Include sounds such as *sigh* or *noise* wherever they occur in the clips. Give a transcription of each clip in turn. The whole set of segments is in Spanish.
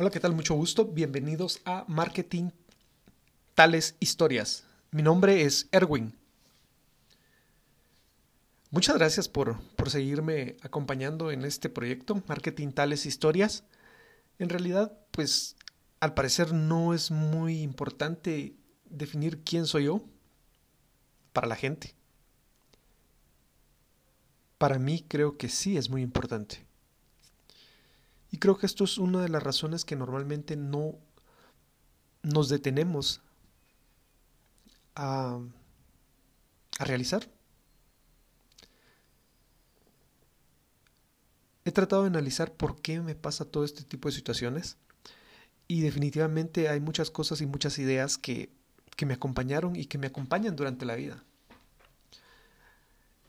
Hola, ¿qué tal? Mucho gusto. Bienvenidos a Marketing Tales Historias. Mi nombre es Erwin. Muchas gracias por, por, seguirme acompañando en este proyecto, Marketing Tales Historias. En realidad, pues al parecer no es muy importante definir quién soy yo para la gente. Para mí creo que sí es muy importante. Y creo que esto es una de las razones que normalmente no nos detenemos a, a realizar. He tratado de analizar por qué me pasa todo este tipo de situaciones y definitivamente hay muchas cosas y muchas ideas que, que me acompañaron y que me acompañan durante la vida.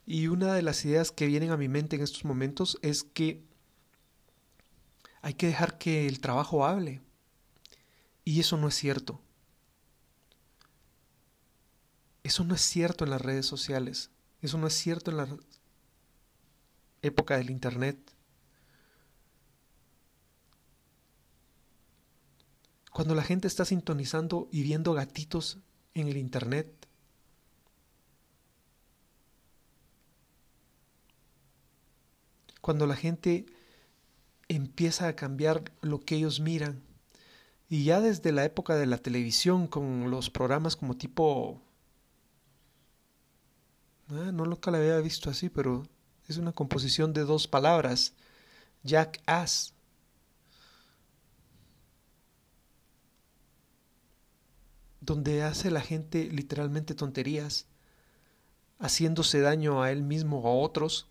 Y una de las ideas que vienen a mi mente en estos momentos es que hay que dejar que el trabajo hable. Y eso no es cierto. Eso no es cierto en las redes sociales. Eso no es cierto en la época del Internet. Cuando la gente está sintonizando y viendo gatitos en el Internet, cuando la gente empieza a cambiar lo que ellos miran. Y ya desde la época de la televisión, con los programas como tipo... Ah, no lo que había visto así, pero es una composición de dos palabras. Jack Ass. Donde hace la gente literalmente tonterías, haciéndose daño a él mismo o a otros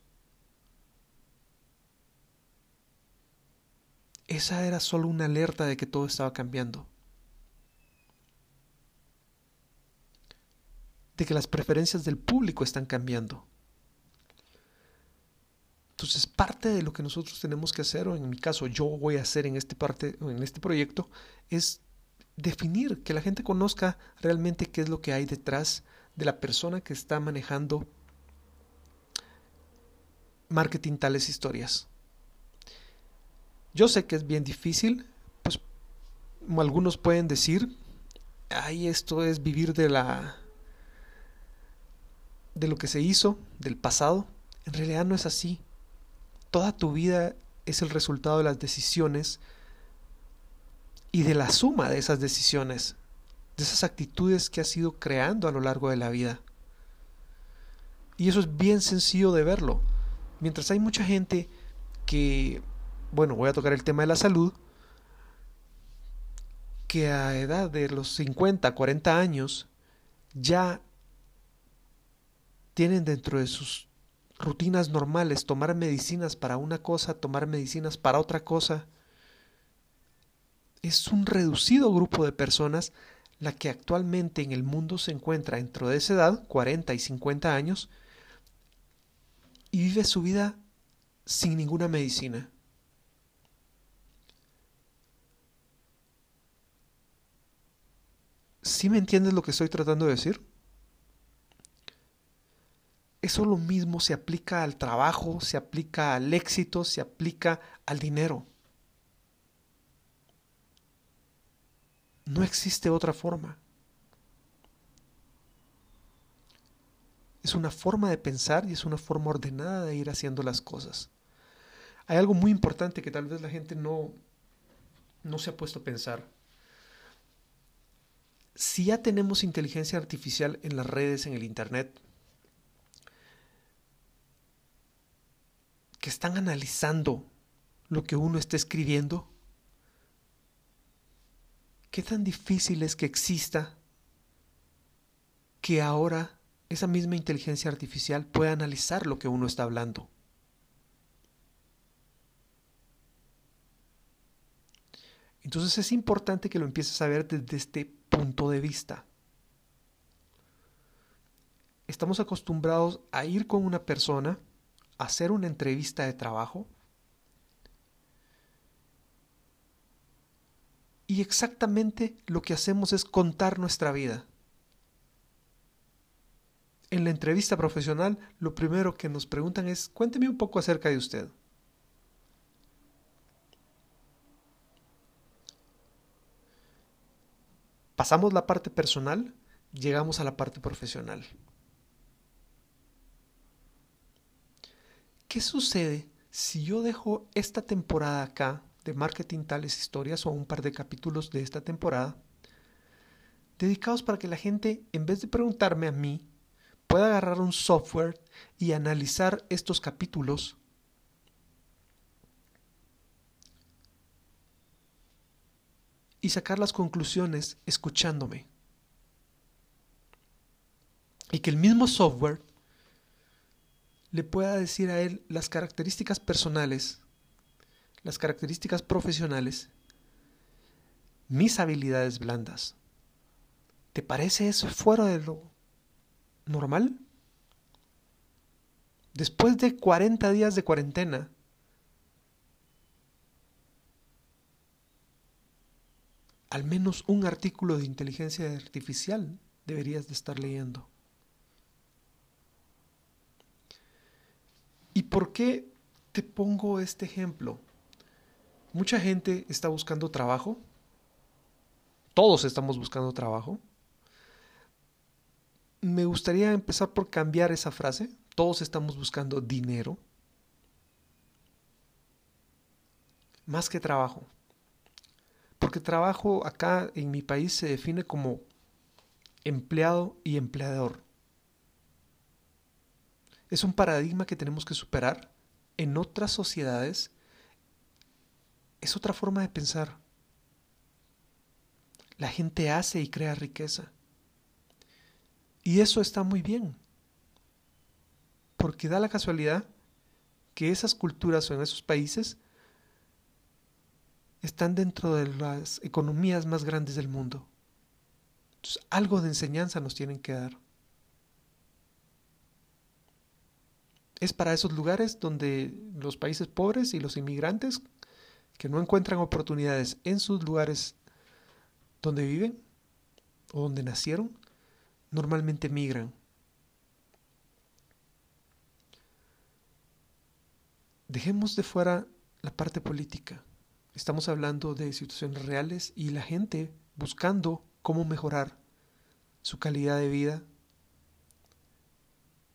esa era solo una alerta de que todo estaba cambiando. De que las preferencias del público están cambiando. Entonces, parte de lo que nosotros tenemos que hacer, o en mi caso yo voy a hacer en este, parte, en este proyecto, es definir, que la gente conozca realmente qué es lo que hay detrás de la persona que está manejando marketing tales historias. Yo sé que es bien difícil, pues algunos pueden decir, ay, esto es vivir de la de lo que se hizo, del pasado. En realidad no es así. Toda tu vida es el resultado de las decisiones y de la suma de esas decisiones, de esas actitudes que has ido creando a lo largo de la vida. Y eso es bien sencillo de verlo. Mientras hay mucha gente que bueno, voy a tocar el tema de la salud, que a edad de los 50, 40 años ya tienen dentro de sus rutinas normales tomar medicinas para una cosa, tomar medicinas para otra cosa. Es un reducido grupo de personas la que actualmente en el mundo se encuentra dentro de esa edad, 40 y 50 años, y vive su vida sin ninguna medicina. ¿Sí me entiendes lo que estoy tratando de decir? Eso lo mismo se aplica al trabajo, se aplica al éxito, se aplica al dinero. No existe otra forma. Es una forma de pensar y es una forma ordenada de ir haciendo las cosas. Hay algo muy importante que tal vez la gente no, no se ha puesto a pensar si ya tenemos inteligencia artificial en las redes, en el Internet, que están analizando lo que uno está escribiendo, ¿qué tan difícil es que exista que ahora esa misma inteligencia artificial pueda analizar lo que uno está hablando? Entonces es importante que lo empieces a ver desde este punto de vista. Estamos acostumbrados a ir con una persona, a hacer una entrevista de trabajo y exactamente lo que hacemos es contar nuestra vida. En la entrevista profesional, lo primero que nos preguntan es, cuénteme un poco acerca de usted. Pasamos la parte personal, llegamos a la parte profesional. ¿Qué sucede si yo dejo esta temporada acá de marketing tales historias o un par de capítulos de esta temporada dedicados para que la gente, en vez de preguntarme a mí, pueda agarrar un software y analizar estos capítulos y sacar las conclusiones escuchándome. Y que el mismo software le pueda decir a él las características personales, las características profesionales, mis habilidades blandas. ¿Te parece eso fuera de lo normal? Después de 40 días de cuarentena, al menos un artículo de inteligencia artificial deberías de estar leyendo. ¿Y por qué te pongo este ejemplo? Mucha gente está buscando trabajo. Todos estamos buscando trabajo. Me gustaría empezar por cambiar esa frase. Todos estamos buscando dinero. Más que trabajo. Porque trabajo acá en mi país se define como empleado y empleador. Es un paradigma que tenemos que superar. En otras sociedades es otra forma de pensar. La gente hace y crea riqueza. Y eso está muy bien. Porque da la casualidad que esas culturas o en esos países están dentro de las economías más grandes del mundo. Entonces, algo de enseñanza nos tienen que dar. Es para esos lugares donde los países pobres y los inmigrantes que no encuentran oportunidades en sus lugares donde viven o donde nacieron, normalmente migran. Dejemos de fuera la parte política. Estamos hablando de situaciones reales y la gente buscando cómo mejorar su calidad de vida,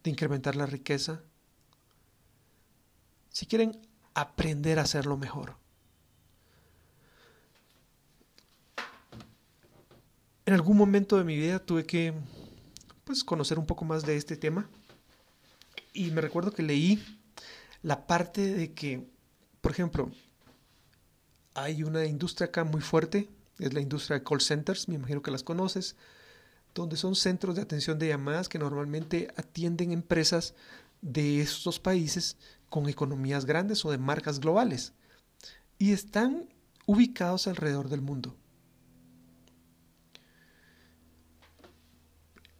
de incrementar la riqueza. Si quieren aprender a hacerlo mejor. En algún momento de mi vida tuve que pues, conocer un poco más de este tema y me recuerdo que leí la parte de que, por ejemplo, hay una industria acá muy fuerte, es la industria de call centers, me imagino que las conoces, donde son centros de atención de llamadas que normalmente atienden empresas de estos países con economías grandes o de marcas globales y están ubicados alrededor del mundo.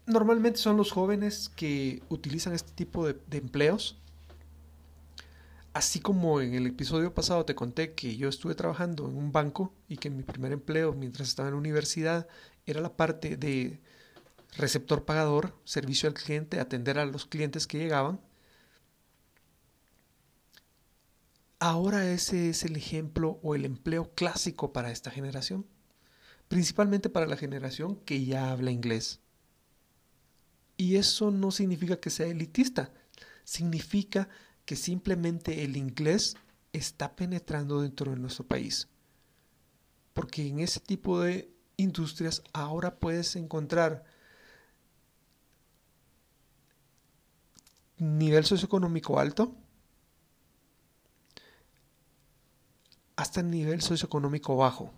Normalmente son los jóvenes que utilizan este tipo de, de empleos Así como en el episodio pasado te conté que yo estuve trabajando en un banco y que mi primer empleo mientras estaba en la universidad era la parte de receptor pagador, servicio al cliente, atender a los clientes que llegaban. Ahora ese es el ejemplo o el empleo clásico para esta generación, principalmente para la generación que ya habla inglés. Y eso no significa que sea elitista, significa que simplemente el inglés está penetrando dentro de nuestro país. Porque en ese tipo de industrias ahora puedes encontrar nivel socioeconómico alto hasta nivel socioeconómico bajo.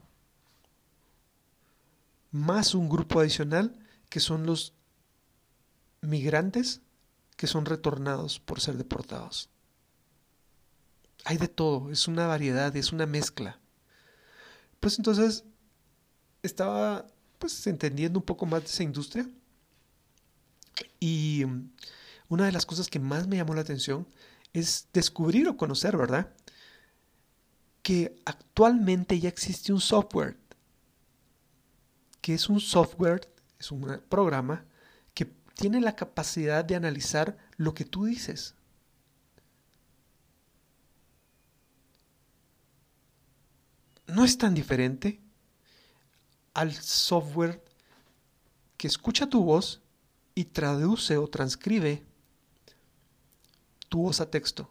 Más un grupo adicional que son los migrantes que son retornados por ser deportados. Hay de todo, es una variedad, es una mezcla. Pues entonces estaba pues entendiendo un poco más de esa industria y mm, una de las cosas que más me llamó la atención es descubrir o conocer, ¿verdad? Que actualmente ya existe un software, que es un software, es un programa que tiene la capacidad de analizar lo que tú dices. No es tan diferente al software que escucha tu voz y traduce o transcribe tu voz a texto.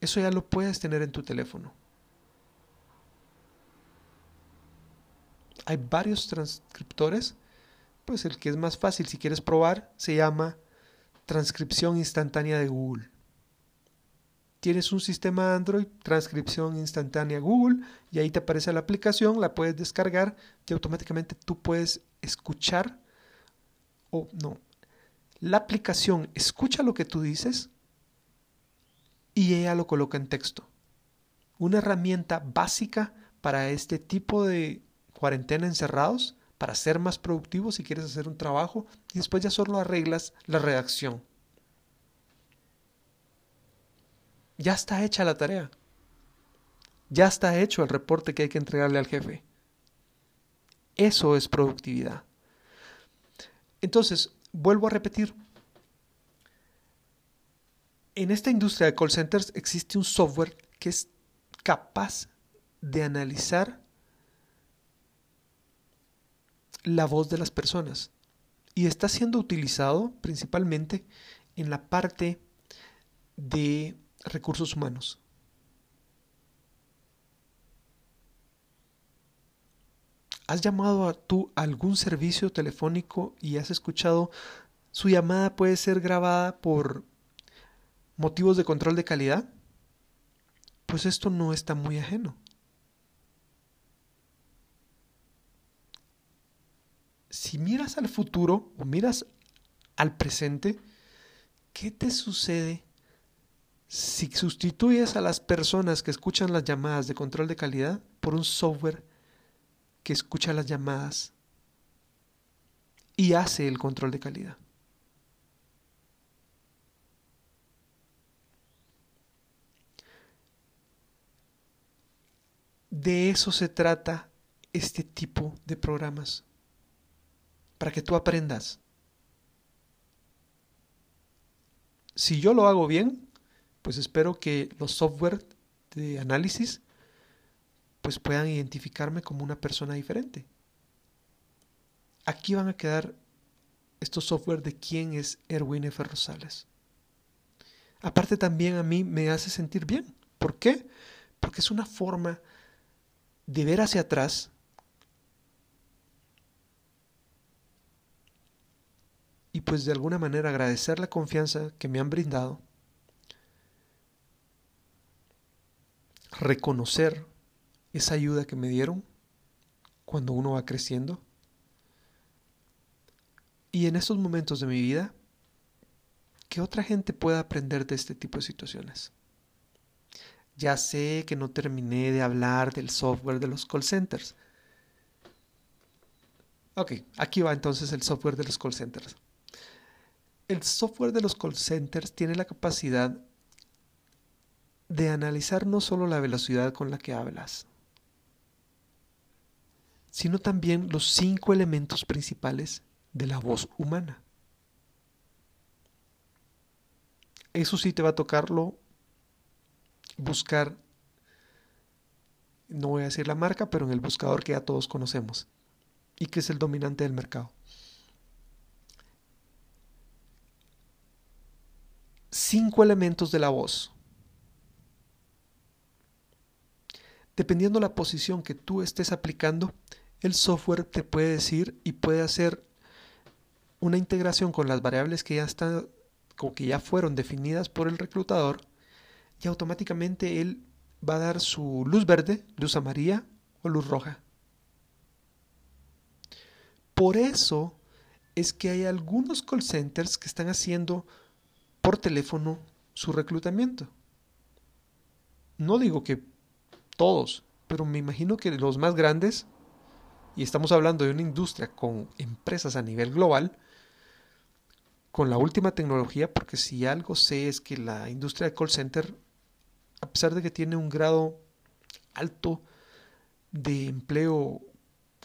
Eso ya lo puedes tener en tu teléfono. Hay varios transcriptores. Pues el que es más fácil si quieres probar se llama transcripción instantánea de Google. Tienes un sistema Android, transcripción instantánea Google, y ahí te aparece la aplicación, la puedes descargar y automáticamente tú puedes escuchar o no. La aplicación escucha lo que tú dices y ella lo coloca en texto. Una herramienta básica para este tipo de cuarentena encerrados, para ser más productivos si quieres hacer un trabajo y después ya solo arreglas la redacción. Ya está hecha la tarea. Ya está hecho el reporte que hay que entregarle al jefe. Eso es productividad. Entonces, vuelvo a repetir, en esta industria de call centers existe un software que es capaz de analizar la voz de las personas y está siendo utilizado principalmente en la parte de recursos humanos. ¿Has llamado a tú a algún servicio telefónico y has escuchado su llamada puede ser grabada por motivos de control de calidad? Pues esto no está muy ajeno. Si miras al futuro o miras al presente, ¿qué te sucede si sustituyes a las personas que escuchan las llamadas de control de calidad por un software que escucha las llamadas y hace el control de calidad? De eso se trata este tipo de programas, para que tú aprendas. Si yo lo hago bien, pues espero que los software de análisis pues puedan identificarme como una persona diferente. Aquí van a quedar estos software de quién es Erwin F. Rosales. Aparte también a mí me hace sentir bien. ¿Por qué? Porque es una forma de ver hacia atrás y pues de alguna manera agradecer la confianza que me han brindado, reconocer esa ayuda que me dieron cuando uno va creciendo y en estos momentos de mi vida que otra gente pueda aprender de este tipo de situaciones. Ya sé que no terminé de hablar del software de los call centers. Ok, aquí va entonces el software de los call centers. El software de los call centers tiene la capacidad de analizar no solo la velocidad con la que hablas, sino también los cinco elementos principales de la voz humana. Eso sí te va a tocarlo buscar, no voy a decir la marca, pero en el buscador que ya todos conocemos y que es el dominante del mercado. Cinco elementos de la voz. Dependiendo la posición que tú estés aplicando, el software te puede decir y puede hacer una integración con las variables que ya están que ya fueron definidas por el reclutador y automáticamente él va a dar su luz verde, luz amarilla o luz roja. Por eso es que hay algunos call centers que están haciendo por teléfono su reclutamiento. No digo que todos, pero me imagino que los más grandes, y estamos hablando de una industria con empresas a nivel global, con la última tecnología, porque si algo sé es que la industria de call center a pesar de que tiene un grado alto de empleo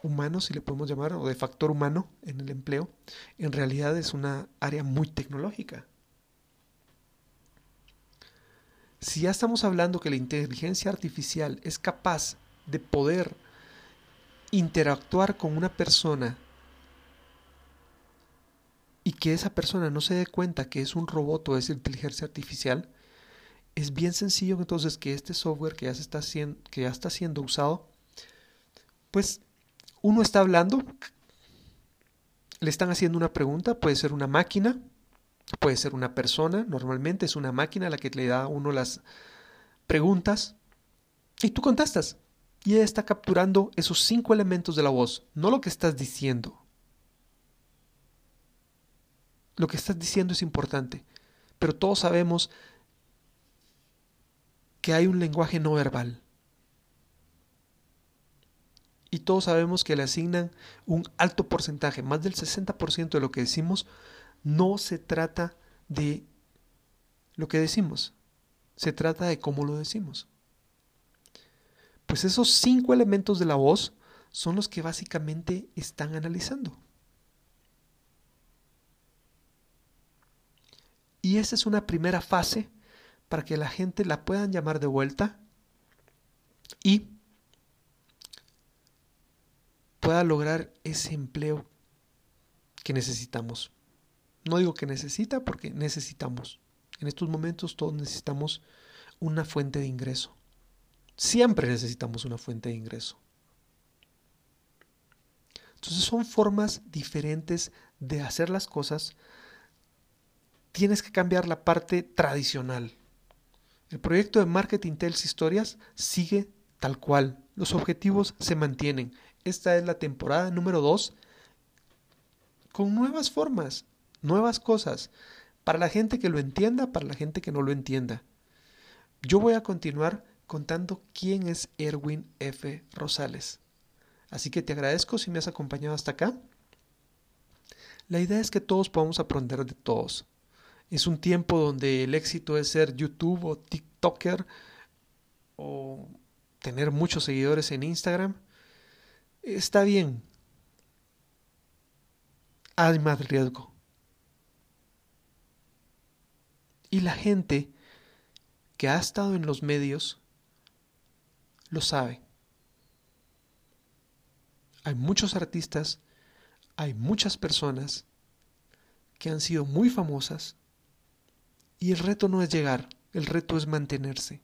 humano, si le podemos llamar, o de factor humano en el empleo, en realidad es una área muy tecnológica. Si ya estamos hablando que la inteligencia artificial es capaz de poder interactuar con una persona y que esa persona no se dé cuenta que es un robot o es inteligencia artificial, es bien sencillo entonces que este software que ya, se está, que ya está siendo usado, pues uno está hablando, le están haciendo una pregunta, puede ser una máquina, puede ser una persona, normalmente es una máquina la que le da a uno las preguntas y tú contestas. Y ella está capturando esos cinco elementos de la voz, no lo que estás diciendo. Lo que estás diciendo es importante, pero todos sabemos que hay un lenguaje no verbal. Y todos sabemos que le asignan un alto porcentaje, más del 60% de lo que decimos, no se trata de lo que decimos, se trata de cómo lo decimos. Pues esos cinco elementos de la voz son los que básicamente están analizando. Y esa es una primera fase para que la gente la puedan llamar de vuelta y pueda lograr ese empleo que necesitamos. No digo que necesita porque necesitamos. En estos momentos todos necesitamos una fuente de ingreso. Siempre necesitamos una fuente de ingreso. Entonces son formas diferentes de hacer las cosas tienes que cambiar la parte tradicional. El proyecto de Marketing Tales Historias sigue tal cual. Los objetivos se mantienen. Esta es la temporada número 2 con nuevas formas, nuevas cosas, para la gente que lo entienda, para la gente que no lo entienda. Yo voy a continuar contando quién es Erwin F. Rosales. Así que te agradezco si me has acompañado hasta acá. La idea es que todos podamos aprender de todos. Es un tiempo donde el éxito es ser YouTube o TikToker o tener muchos seguidores en Instagram. Está bien. Hay más riesgo. Y la gente que ha estado en los medios lo sabe. Hay muchos artistas, hay muchas personas que han sido muy famosas y el reto no es llegar, el reto es mantenerse.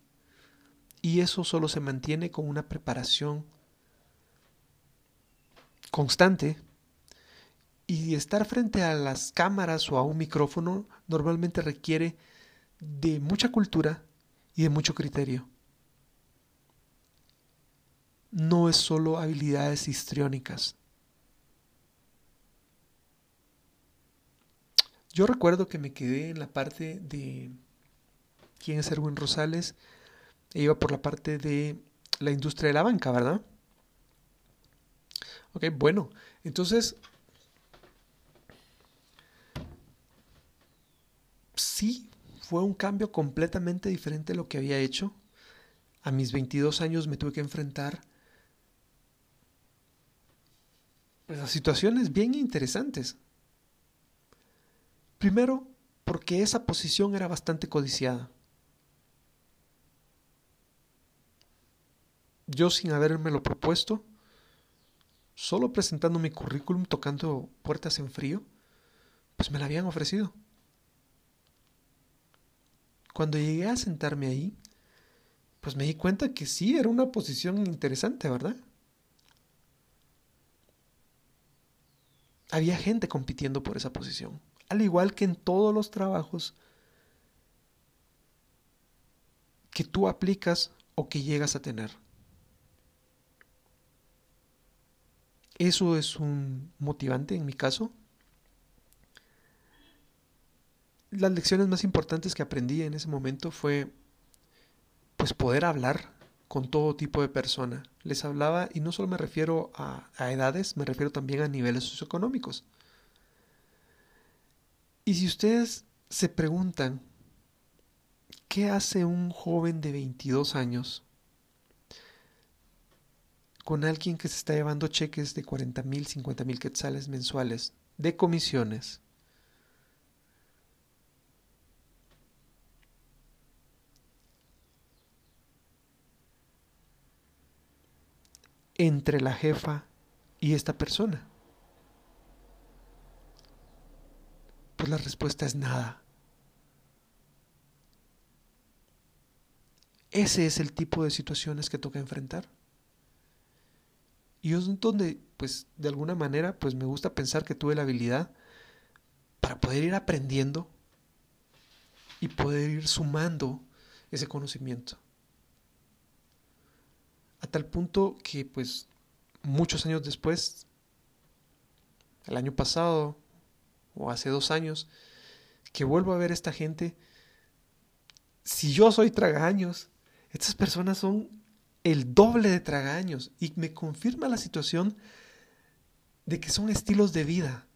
Y eso solo se mantiene con una preparación constante. Y estar frente a las cámaras o a un micrófono normalmente requiere de mucha cultura y de mucho criterio. No es solo habilidades histriónicas. Yo recuerdo que me quedé en la parte de quién es Erwin Rosales e iba por la parte de la industria de la banca, ¿verdad? Ok, bueno, entonces sí fue un cambio completamente diferente a lo que había hecho. A mis 22 años me tuve que enfrentar pues, a situaciones bien interesantes. Primero, porque esa posición era bastante codiciada. Yo sin lo propuesto, solo presentando mi currículum, tocando puertas en frío, pues me la habían ofrecido. Cuando llegué a sentarme ahí, pues me di cuenta que sí, era una posición interesante, ¿verdad? Había gente compitiendo por esa posición al igual que en todos los trabajos que tú aplicas o que llegas a tener. Eso es un motivante en mi caso. Las lecciones más importantes que aprendí en ese momento fue pues poder hablar con todo tipo de persona. Les hablaba y no solo me refiero a, a edades, me refiero también a niveles socioeconómicos. Y si ustedes se preguntan, ¿qué hace un joven de 22 años con alguien que se está llevando cheques de 40 mil, 50 mil quetzales mensuales de comisiones? Entre la jefa y esta persona. la respuesta es nada. Ese es el tipo de situaciones que toca enfrentar. Y es donde, pues, de alguna manera, pues me gusta pensar que tuve la habilidad para poder ir aprendiendo y poder ir sumando ese conocimiento. Tal punto que, pues, muchos años después, el año pasado o hace dos años, que vuelvo a ver esta gente, si yo soy tragaños, estas personas son el doble de tragaños y me confirma la situación de que son estilos de vida.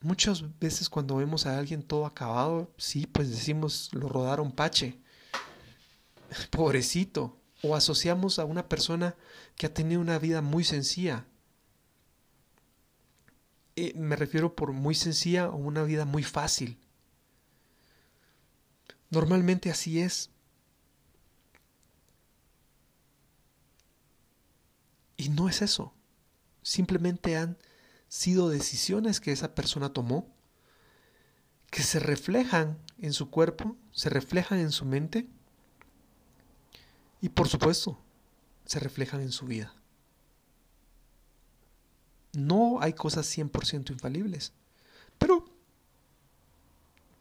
Muchas veces cuando vemos a alguien todo acabado, sí, pues decimos, lo rodaron pache, pobrecito, o asociamos a una persona que ha tenido una vida muy sencilla. Eh, me refiero por muy sencilla o una vida muy fácil. Normalmente así es. Y no es eso. Simplemente han sido decisiones que esa persona tomó, que se reflejan en su cuerpo, se reflejan en su mente y por supuesto se reflejan en su vida. No hay cosas 100% infalibles, pero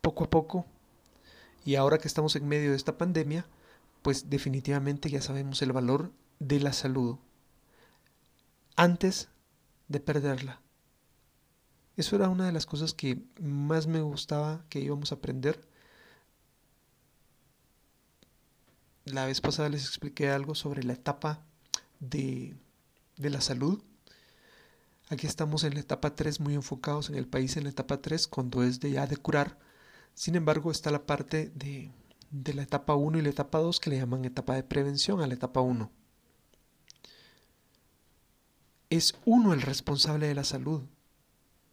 poco a poco, y ahora que estamos en medio de esta pandemia, pues definitivamente ya sabemos el valor de la salud antes de perderla. Eso era una de las cosas que más me gustaba que íbamos a aprender. La vez pasada les expliqué algo sobre la etapa de, de la salud. Aquí estamos en la etapa 3 muy enfocados en el país en la etapa 3 cuando es de ya de curar. Sin embargo está la parte de, de la etapa 1 y la etapa 2 que le llaman etapa de prevención a la etapa 1. Es uno el responsable de la salud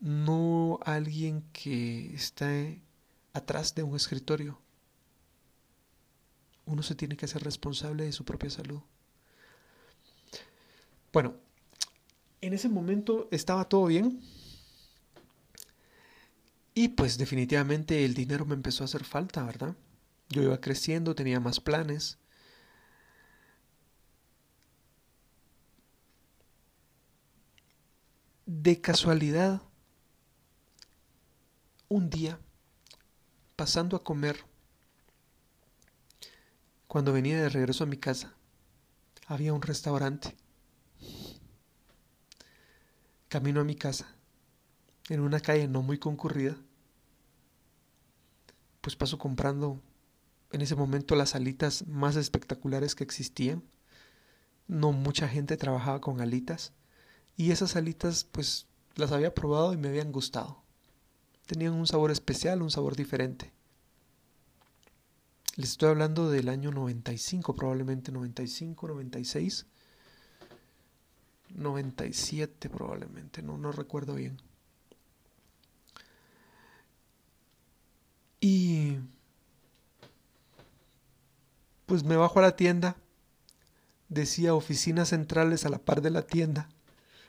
no alguien que esté atrás de un escritorio. Uno se tiene que hacer responsable de su propia salud. Bueno, en ese momento estaba todo bien. Y pues definitivamente el dinero me empezó a hacer falta, ¿verdad? Yo iba creciendo, tenía más planes. De casualidad, un día, pasando a comer, cuando venía de regreso a mi casa, había un restaurante. Camino a mi casa, en una calle no muy concurrida, pues paso comprando en ese momento las alitas más espectaculares que existían. No mucha gente trabajaba con alitas y esas alitas pues las había probado y me habían gustado tenían un sabor especial, un sabor diferente. Les estoy hablando del año 95, probablemente 95, 96, 97 probablemente, no, no recuerdo bien. Y pues me bajo a la tienda, decía oficinas centrales a la par de la tienda,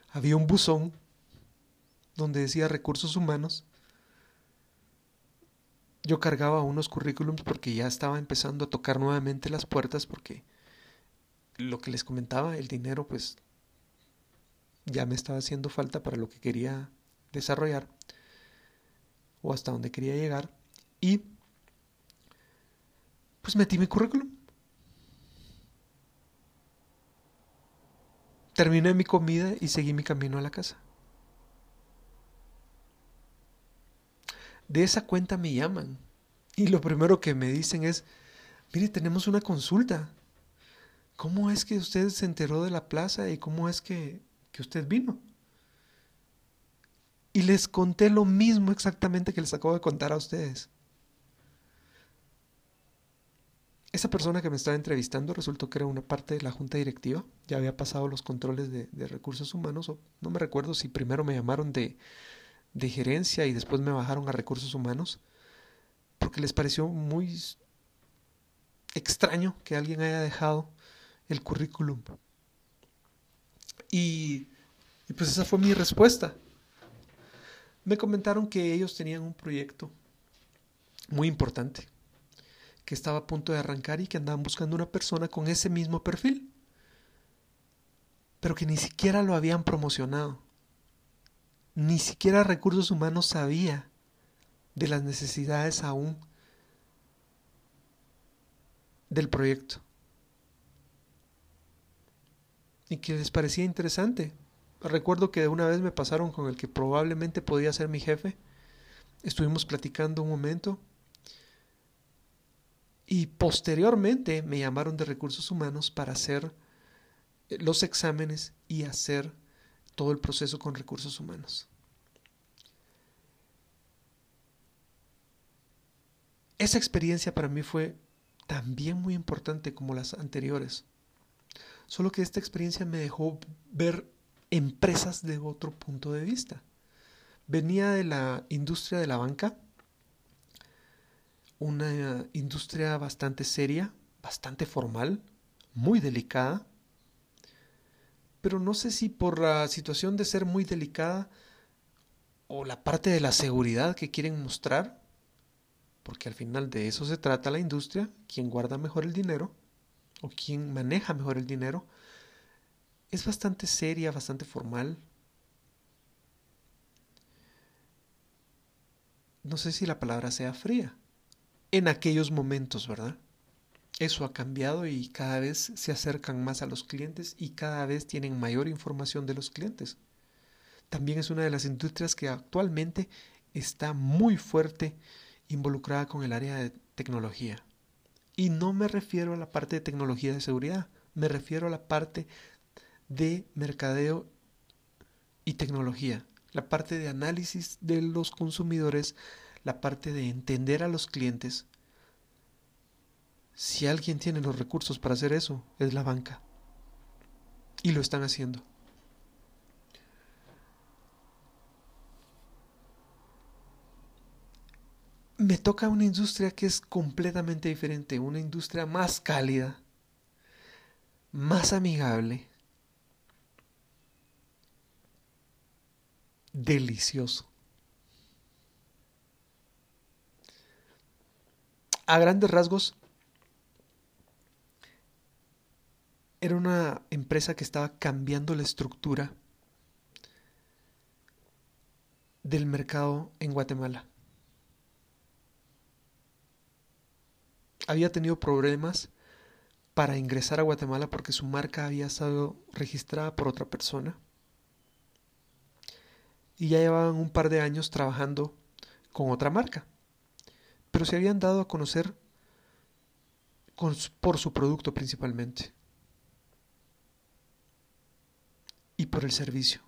había un buzón donde decía recursos humanos yo cargaba unos currículums porque ya estaba empezando a tocar nuevamente las puertas porque lo que les comentaba, el dinero pues ya me estaba haciendo falta para lo que quería desarrollar o hasta donde quería llegar y pues metí mi currículum. Terminé mi comida y seguí mi camino a la casa. De esa cuenta me llaman. Y lo primero que me dicen es, mire, tenemos una consulta. ¿Cómo es que usted se enteró de la plaza y cómo es que, que usted vino? Y les conté lo mismo exactamente que les acabo de contar a ustedes. Esa persona que me estaba entrevistando resultó que era una parte de la junta directiva. Ya había pasado los controles de, de recursos humanos. O no me recuerdo si primero me llamaron de, de gerencia y después me bajaron a recursos humanos porque les pareció muy extraño que alguien haya dejado el currículum. Y, pues esa fue mi respuesta. me comentaron que ellos tenían un proyecto muy importante, que estaba a punto de arrancar y que andaban buscando una persona con ese mismo perfil, pero que ni siquiera lo habían promocionado. Ni siquiera recursos humanos sabía de las necesidades aún del proyecto. Y que les parecía interesante. Recuerdo que de una vez me pasaron con el que probablemente podía ser mi jefe. Estuvimos platicando un momento. Y posteriormente me llamaron de recursos humanos para hacer los exámenes y hacer todo el proceso con recursos humanos. Esa experiencia para mí fue también muy importante como las anteriores. Solo que esta experiencia me dejó ver empresas de otro punto de vista. Venía de la industria de la banca, una industria bastante seria, bastante formal, muy delicada, pero no sé si por la situación de ser muy delicada o la parte de la seguridad que quieren mostrar, porque al final de eso se trata la industria, quien guarda mejor el dinero o quien maneja mejor el dinero, es bastante seria, bastante formal. No sé si la palabra sea fría. En aquellos momentos, ¿verdad? Eso ha cambiado y cada vez se acercan más a los clientes y cada vez tienen mayor información de los clientes. También es una de las industrias que actualmente está muy fuerte involucrada con el área de tecnología. Y no me refiero a la parte de tecnología de seguridad, me refiero a la parte de mercadeo y tecnología, la parte de análisis de los consumidores, la parte de entender a los clientes si alguien tiene los recursos para hacer eso, es la banca. Y lo están haciendo. Me toca una industria que es completamente diferente, una industria más cálida, más amigable, delicioso. A grandes rasgos, era una empresa que estaba cambiando la estructura del mercado en Guatemala. Había tenido problemas para ingresar a Guatemala porque su marca había estado registrada por otra persona. Y ya llevaban un par de años trabajando con otra marca. Pero se habían dado a conocer por su producto principalmente. Y por el servicio.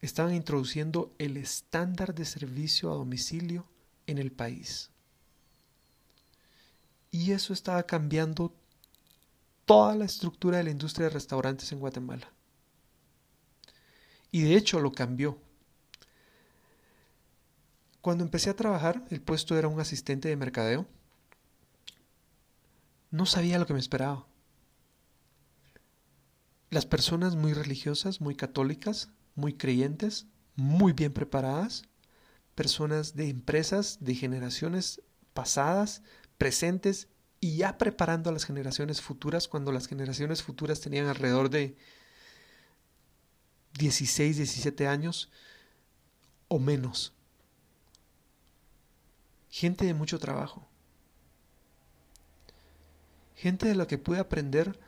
Estaban introduciendo el estándar de servicio a domicilio en el país. Y eso estaba cambiando toda la estructura de la industria de restaurantes en Guatemala. Y de hecho lo cambió. Cuando empecé a trabajar, el puesto era un asistente de mercadeo. No sabía lo que me esperaba. Las personas muy religiosas, muy católicas, muy creyentes, muy bien preparadas, personas de empresas de generaciones pasadas, presentes y ya preparando a las generaciones futuras cuando las generaciones futuras tenían alrededor de 16, 17 años o menos. Gente de mucho trabajo. Gente de la que pude aprender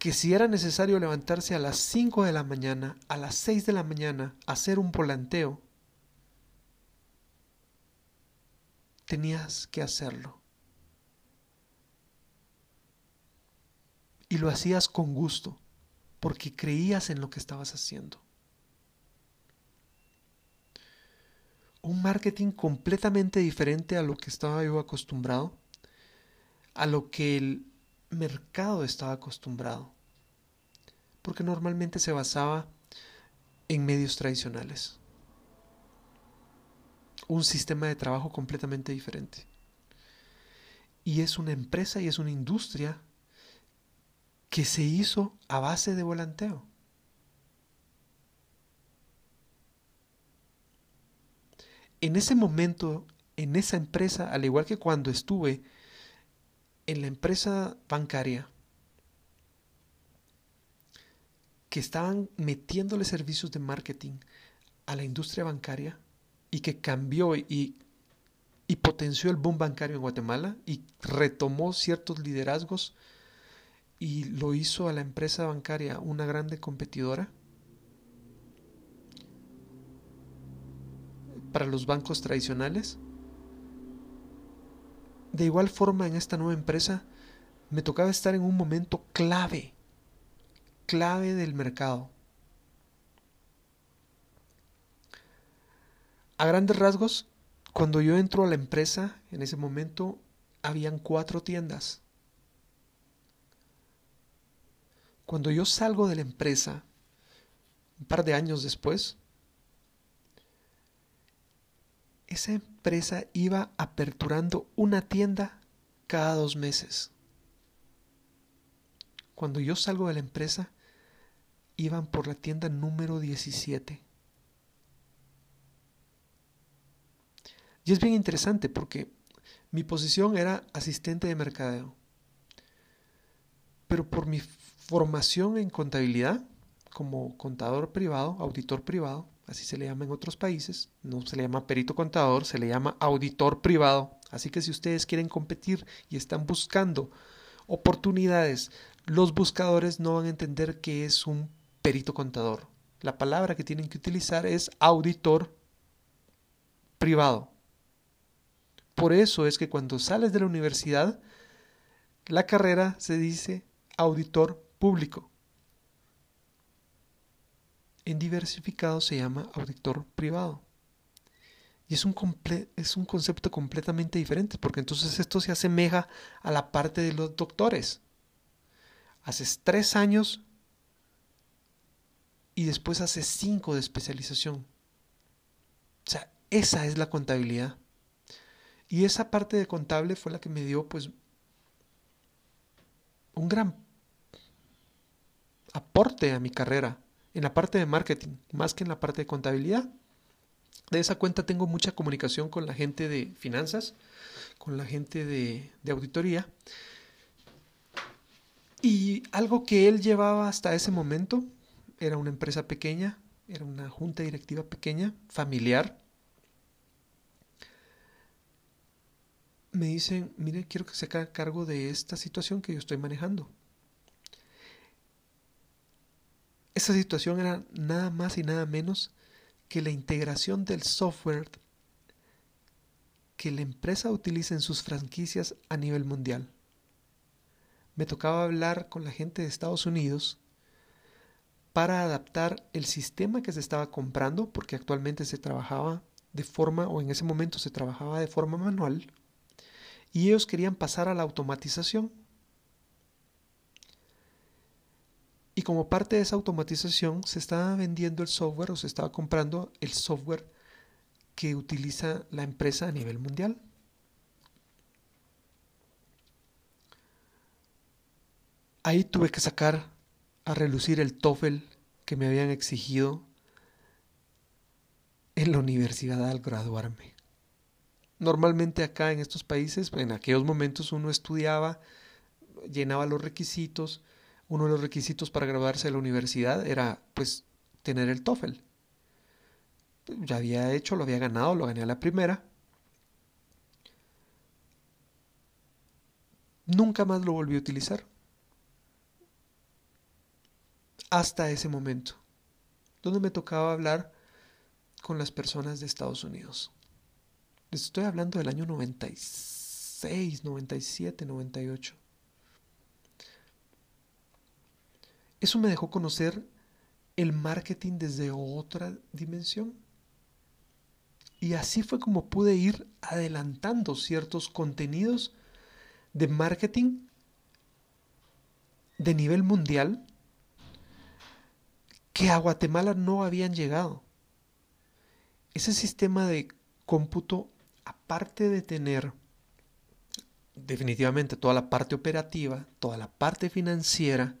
que si era necesario levantarse a las 5 de la mañana, a las 6 de la mañana, hacer un volanteo, tenías que hacerlo. Y lo hacías con gusto, porque creías en lo que estabas haciendo. Un marketing completamente diferente a lo que estaba yo acostumbrado, a lo que el mercado estaba acostumbrado, porque normalmente se basaba en medios tradicionales. Un sistema de trabajo completamente diferente. Y es una empresa y es una industria que se hizo a base de volanteo. en ese momento, en esa empresa, al igual que cuando estuve en la empresa bancaria, que estaban metiéndole servicios de marketing a la industria bancaria y que cambió y, potenció el boom bancario en Guatemala y retomó ciertos liderazgos y lo hizo a la empresa bancaria una grande competidora para los bancos tradicionales. De igual forma en esta nueva empresa me tocaba estar en un momento clave clave del mercado. A grandes rasgos, cuando yo entro a la empresa, en ese momento habían cuatro tiendas. Cuando yo salgo de la empresa, un par de años después, esa empresa iba aperturando una tienda cada dos meses. Cuando yo salgo de la empresa, iban por la tienda número 17. Y es bien interesante porque mi posición era asistente de mercadeo. Pero por mi formación en contabilidad, como contador privado, auditor privado, así se le llama en otros países, no se le llama perito contador, se le llama auditor privado. Así que si ustedes quieren competir y están buscando oportunidades, los buscadores no van a entender que es un perito contador. La palabra que tienen que utilizar es auditor privado. Por eso es que cuando sales de la universidad, la carrera se dice auditor público. En diversificado se llama auditor privado. Y es un, es un concepto completamente diferente, porque entonces esto se asemeja a la parte de los doctores. Haces tres años y después hace cinco de especialización. O sea, esa es la contabilidad. Y esa parte de contable fue la que me dio pues un gran aporte a mi carrera en la parte de marketing, más que en la parte de contabilidad. De esa cuenta tengo mucha comunicación con la gente de finanzas, con la gente de, auditoría. Y algo que él llevaba hasta ese momento era una empresa pequeña, era una junta directiva pequeña, familiar. Me dicen, mire, quiero que se haga cargo de esta situación que yo estoy manejando. Esa situación era nada más y nada menos que la integración del software que la empresa utiliza en sus franquicias a nivel mundial. Me tocaba hablar con la gente de Estados Unidos para adaptar el sistema que se estaba comprando, porque actualmente se trabajaba de forma, o en ese momento se trabajaba de forma manual, y ellos querían pasar a la automatización. Y como parte de esa automatización se estaba vendiendo el software o se estaba comprando el software que utiliza la empresa a nivel mundial. Ahí tuve que sacar a relucir el TOEFL que me habían exigido en la universidad al graduarme. Normalmente acá en estos países, en aquellos momentos uno estudiaba, llenaba los requisitos, uno de los requisitos para graduarse de la universidad era pues tener el TOEFL. Ya había hecho, lo había ganado, lo gané a la primera. Nunca más lo volví a utilizar hasta ese momento, donde me tocaba hablar con las personas de Estados Unidos. Les estoy hablando del año 96, 97, 98. Eso me dejó conocer el marketing desde otra dimensión. Y así fue como pude ir adelantando ciertos contenidos de marketing de nivel mundial que a Guatemala no habían llegado. Ese sistema de cómputo, aparte de tener definitivamente toda la parte operativa, toda la parte financiera,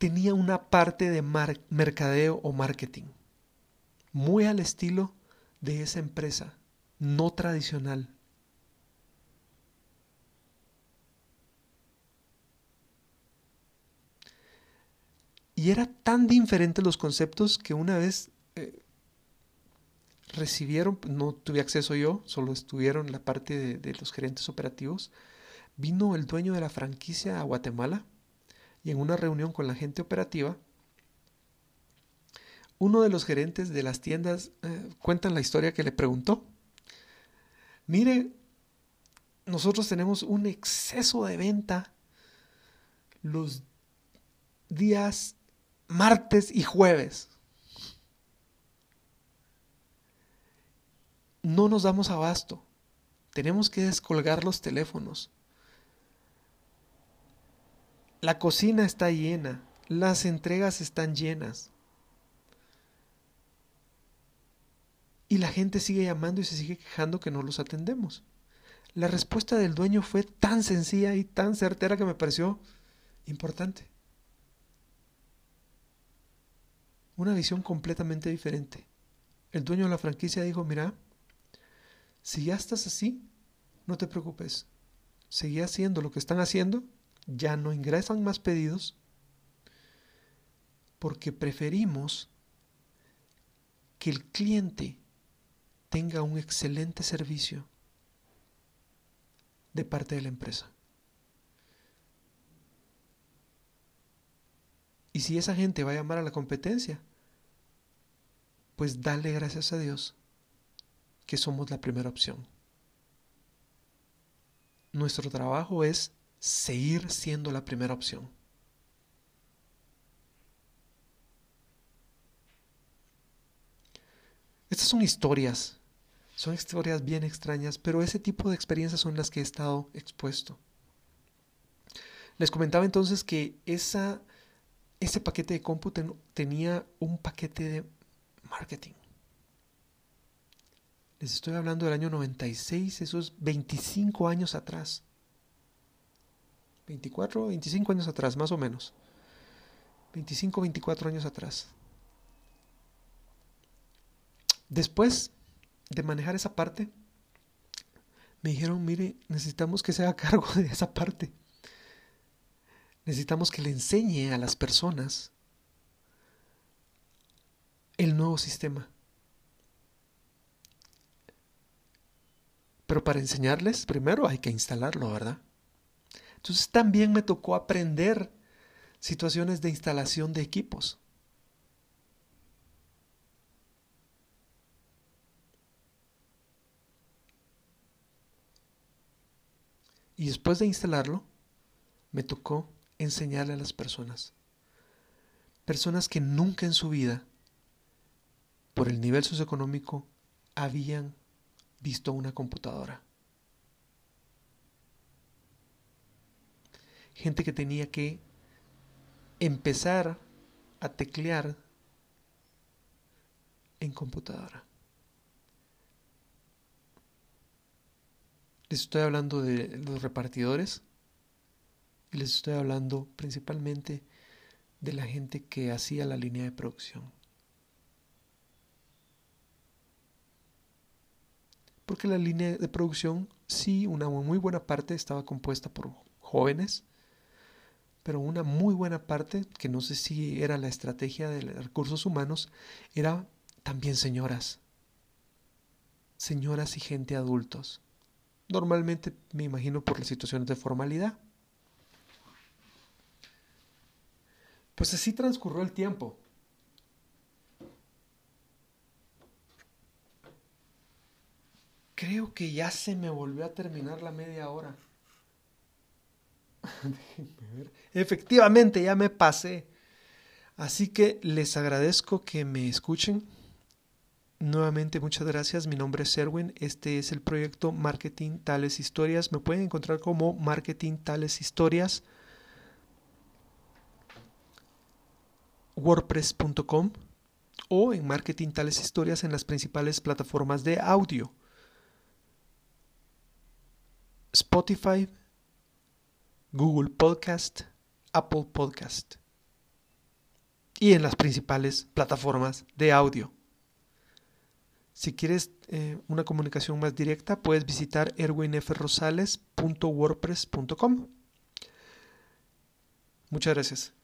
tenía una parte de mercadeo o marketing, muy al estilo de esa empresa no tradicional. Y era tan diferente los conceptos que una vez eh, recibieron, no tuve acceso yo, solo estuvieron la parte de los gerentes operativos, vino el dueño de la franquicia a Guatemala y en una reunión con la gente operativa, uno de los gerentes de las tiendas eh, cuentan la historia que le preguntó. Mire, nosotros tenemos un exceso de venta los días martes y jueves. No nos damos abasto. Tenemos que descolgar los teléfonos. La cocina está llena. Las entregas están llenas. Y la gente sigue llamando y se sigue quejando que no los atendemos. La respuesta del dueño fue tan sencilla y tan certera que me pareció importante. Una visión completamente diferente. El dueño de la franquicia dijo, mira, si ya estás así, no te preocupes. Seguí haciendo lo que están haciendo, ya no ingresan más pedidos, porque preferimos que el cliente tenga un excelente servicio de parte de la empresa. Y si esa gente va a llamar a la competencia, pues dale gracias a Dios que somos la primera opción. Nuestro trabajo es seguir siendo la primera opción. Estas son historias son historias bien extrañas, pero ese tipo de experiencias son las que he estado expuesto. Les comentaba entonces que esa, ese paquete de cómputo tenía un paquete de marketing. Les estoy hablando del año 96, eso es 25 años atrás. 24, 25 años atrás, más o menos. 25, 24 años atrás. Después de manejar esa parte, me dijeron, mire, necesitamos que se haga cargo de esa parte. Necesitamos que le enseñe a las personas el nuevo sistema. Pero para enseñarles, primero hay que instalarlo, ¿verdad? Entonces también me tocó aprender situaciones de instalación de equipos. Y después de instalarlo, me tocó enseñarle a las personas. Personas que nunca en su vida, por el nivel socioeconómico, habían visto una computadora. Gente que tenía que empezar a teclear en computadora. Les estoy hablando de los repartidores y les estoy hablando principalmente de la gente que hacía la línea de producción. Porque la línea de producción, sí, una muy buena parte estaba compuesta por jóvenes, pero una muy buena parte, que no sé si era la estrategia de recursos humanos, era también señoras. Señoras y gente adultos. Normalmente me imagino por las situaciones de formalidad. Pues así transcurrió el tiempo. Creo que ya se me volvió a terminar la media hora. *laughs* Efectivamente, ya me pasé. Así que les agradezco que me escuchen. Nuevamente muchas gracias, mi nombre es Serwin, este es el proyecto Marketing Tales Historias, me pueden encontrar como Marketing Tales Historias, wordpress.com o en Marketing Tales Historias en las principales plataformas de audio, Spotify, Google Podcast, Apple Podcast y en las principales plataformas de audio. Si quieres eh, una comunicación más directa, puedes visitar erwinfrosales.wordpress.com. Muchas gracias.